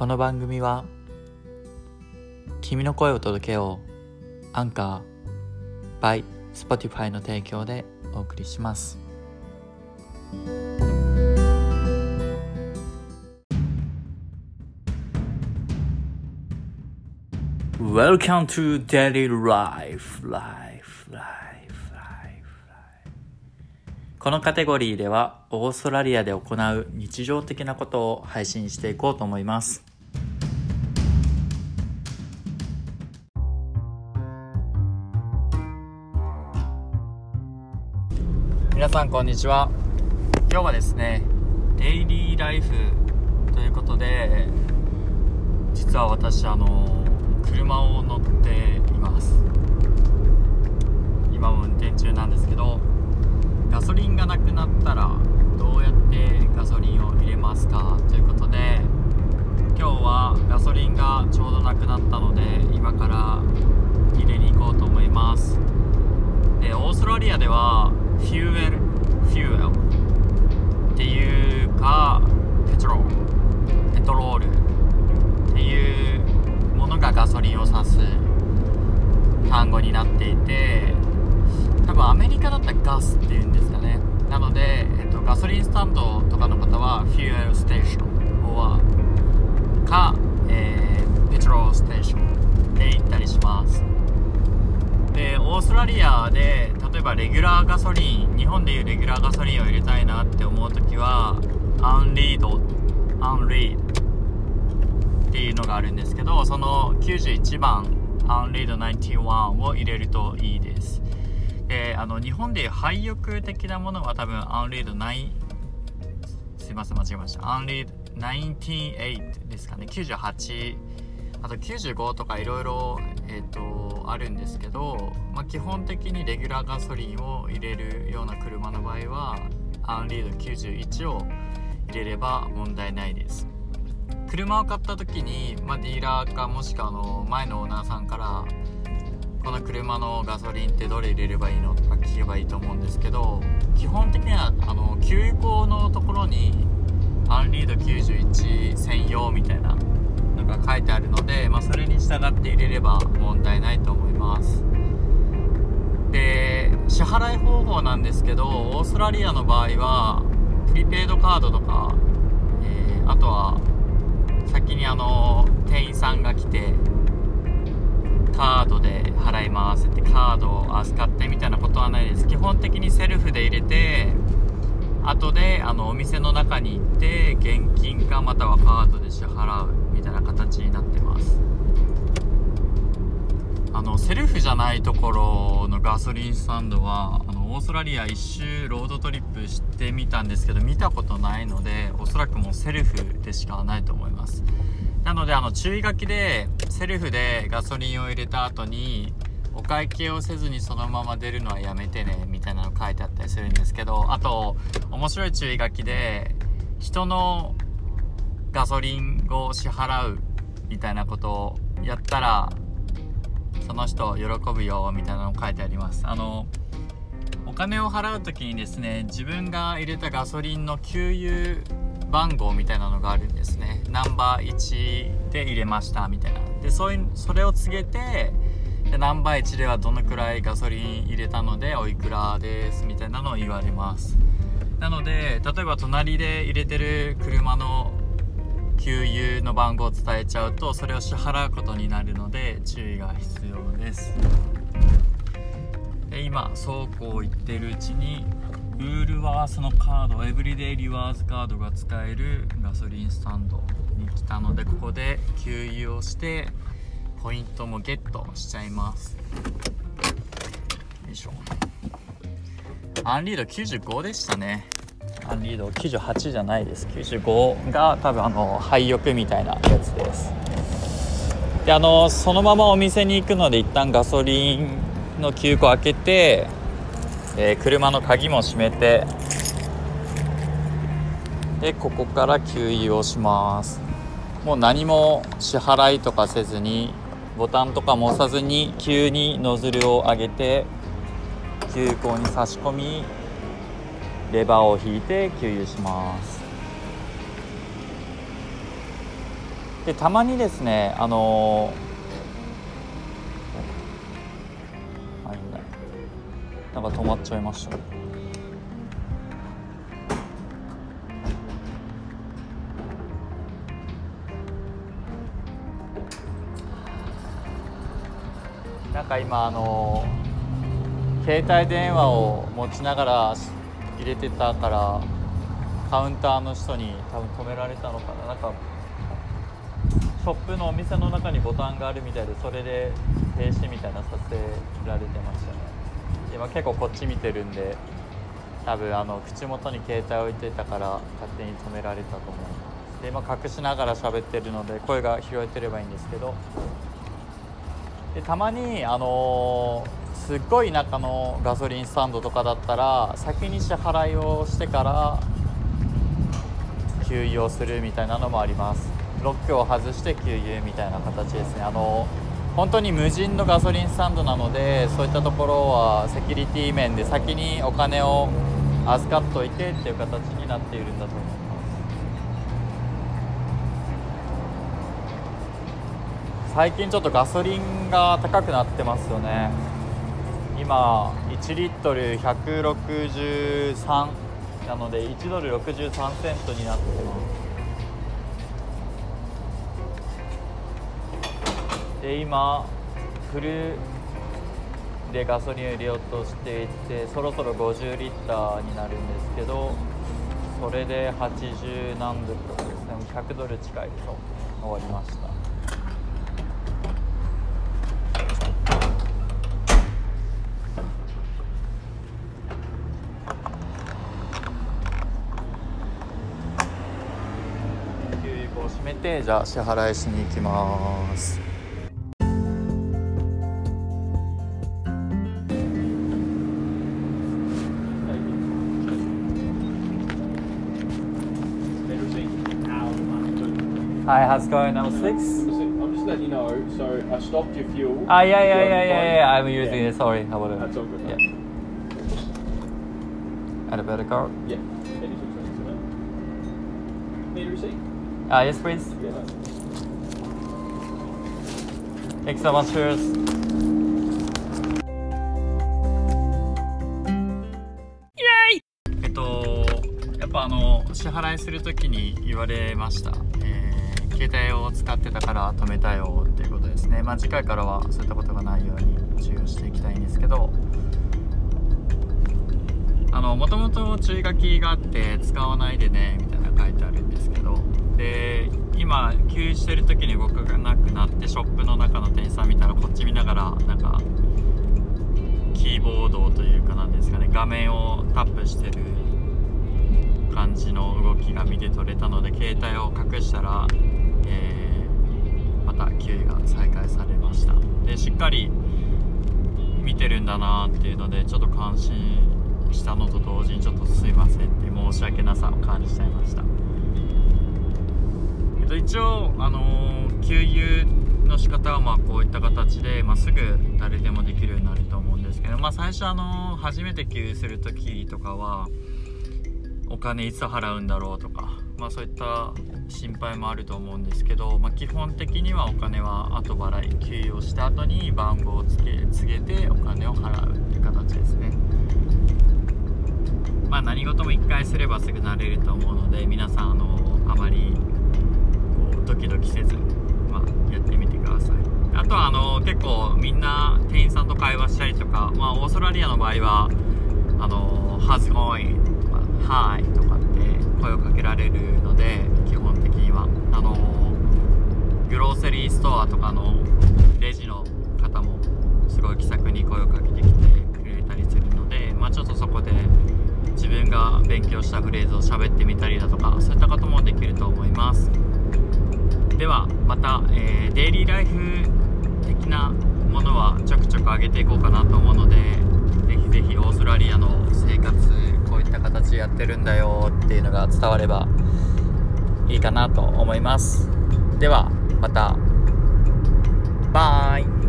この番組は君の声を届けようアンカー by Spotify の提供でお送りします「Welcome to Daily Life Life Life」このカテゴリーではオーストラリアで行う日常的なことを配信していこうと思います。皆さんこんにちは。今日はですねデイリーライフということで実は私あの車を乗っています。今も運転中なんですけどガソリンがなくなったらどうやってガソリンを入れますか？ということで今日はガソリンがちょうどなくなったので今から入れに行こうと思います。でオーストラリアではフューエルフューエルっていうかペトロールペトロール。っていうものがガソリンを指す単語になっていて多分アメリカだったらガスっていうんですかね。なので、えっと、ガソリンスタンドとかの方はフューエルステーションはか、えー、ペトロールステーションで行ったりします。でオーストラリアでえばレギュラーガソリン日本でいうレギュラーガソリンを入れたいなって思う時はアンリードアンリードっていうのがあるんですけどその91番アンリード91を入れるといいです。であの日本でいう廃浴的なものは多分アンリード9すいません間違えました。アンリード98ですかね。98あと95とかいろいろえっ、とあるんですけど、まあ、基本的にレギュラーガソリンを入れるような車の場合はアンリード91を入れれば問題ないです。車を買った時に、まあ、ディーラーかもしくはあの前のオーナーさんからこの車のガソリンってどれ入れればいいのとか聞けばいいと思うんですけど基本的にはあの給油口のところにアンリード91専用みたいなが書いてあるので、まあ、それに従って入れれば問題ないと思います。で支払い方法なんですけどオーストラリアの場合はプリペイドカードとか、えー、あとは先にあの店員さんが来てカードで払いますってカードを預かってみたいなことはないです。基本的にセルフで入れて後であのお店の中に行って現金かまたはカードで支払う。たいな形になってます。あのセルフじゃないところのガソリンスタンドはあのオーストラリア一周ロードトリップしてみたんですけど見たことないのでおそらくもうセルフでしかないと思います。なのであの注意書きでセルフでガソリンを入れた後にお会計をせずにそのまま出るのはやめてねみたいなの書いてあったりするんですけどあと面白い注意書きで人のガソリンを支払うみたいなことをやったらその人喜ぶよみたいなの書いてあります。あのお金を払う時にですね自分が入れたガソリンの給油番号みたいなのがあるんですね。ナンバー1で入れましたみたいな。でそういうそれを告げてでナンバー1ではどのくらいガソリン入れたのでおいくらですみたいなのを言われます。なので例えば隣で入れてる車の給油の番号を伝えちゃうとそれを支払うことになるので注意が必要です。で今そうこう言ってるうちにウールワースのカードエブリデイリワーズカードが使えるガソリンスタンドに来たのでここで給油をしてポイントもゲットしちゃいます。よいしょ。アンリード95でしたね。アンリード98じゃないです。95が多分あの廃浴みたいなやつです。であのそのままお店に行くので一旦ガソリンの給庫開けて、えー、車の鍵も閉めてでここから給油をします。もう何も支払いとかせずにボタンとかも押さずに急にノズルを上げて急行に差し込みレバーを引いて給油します。でたまにですねあのなんか止まっちゃいました。なんか今あの携帯電話を持ちながら入れてたからカウンターの人に多分止められたのかな。なんかショップのお店の中にボタンがあるみたいでそれで停止みたいなさせられてましたね。今結構こっち見てるんで多分あの口元に携帯置いてたから勝手に止められたと思いますで今隠しながら喋ってるので声が拾えてればいいんですけど。でたまにあのー、すっごい田舎のガソリンスタンドとかだったら先に支払いをしてから給油をするみたいなのもあります。ロックを外して給油みたいな形ですね。あの本当に無人のガソリンスタンドなのでそういったところはセキュリティ面で先にお金を預かっといてっていう形になっているんだと思います。最近ちょっとガソリンが高くなってますよね。今1リットル163なので1ドル63セントになってます。で今フルでガソリンを入れようとしていてそろそろ50リッターになるんですけどそれで80何ドルとかですね。100ドル近いと終わりました。てじゃあ支払いしに行きます Hi, how's it going? Number six? I'm just letting you know. So I stopped your fuel. Ah, yeah, yeah, Your yeah, yeah, phone- yeah. I'm using it. Sorry, how about it? That's all good. Yeah. Add a better card. Yeah. Any sort of things, isn't it? Need a receipt? Ah, yes, please. No. Thanks so much. Cheers. ぱあの支払いするときに言われました、えー携帯を使ってたから止めたよっていうことですね、まあ、次回からはそういったことがないように注意をしていきたいんですけどあのもともと注意書きがあって使わないでねみたいな書いてあるんですで今給油してる時に動かなくなってショップの中の店員さん見たらこっち見ながらなんかキーボードというかなんですかね画面をタップしてる感じの動きが見て取れたので携帯を隠したら、えーまた給油が再開されました。でしっかり見てるんだなっていうのでちょっと感心したのと同時にちょっとすいませんって申し訳なさを感じちゃいました。と一応あのー給油の仕方はまあこういった形で、まあ、すぐ誰でもできるようになると思うんですけど、まあ、最初あのー初めて給油する時とかはお金いつ払うんだろうとか、まあ、そういった心配もあると思うんですけど、まあ、基本的にはお金は後払い給油をした後に番号をつけ告げてお金を払うっていう形ですね。まあ何事も1回すればすぐ慣れると思うので皆さんあのとはあの結構みんな店員さんと会話したりとか、まあ、オーストラリアの場合はあの「How's going?」とか「Hi」とかって声をかけられるので基本的にはあのグローセリーストアとかのレジの方もすごい気さくに声をかけてきてくれたりするので、まあ、ちょっとそこで自分が勉強したフレーズを喋ってみたりだとかそういったこともできると思いますではまた、えーデイリーライフ的なものはちょくちょく上げていこうかなと思うのでぜひぜひオーストラリアの生活こういった形でやってるんだよっていうのが伝わればいいかなと思います。ではまた。バイ。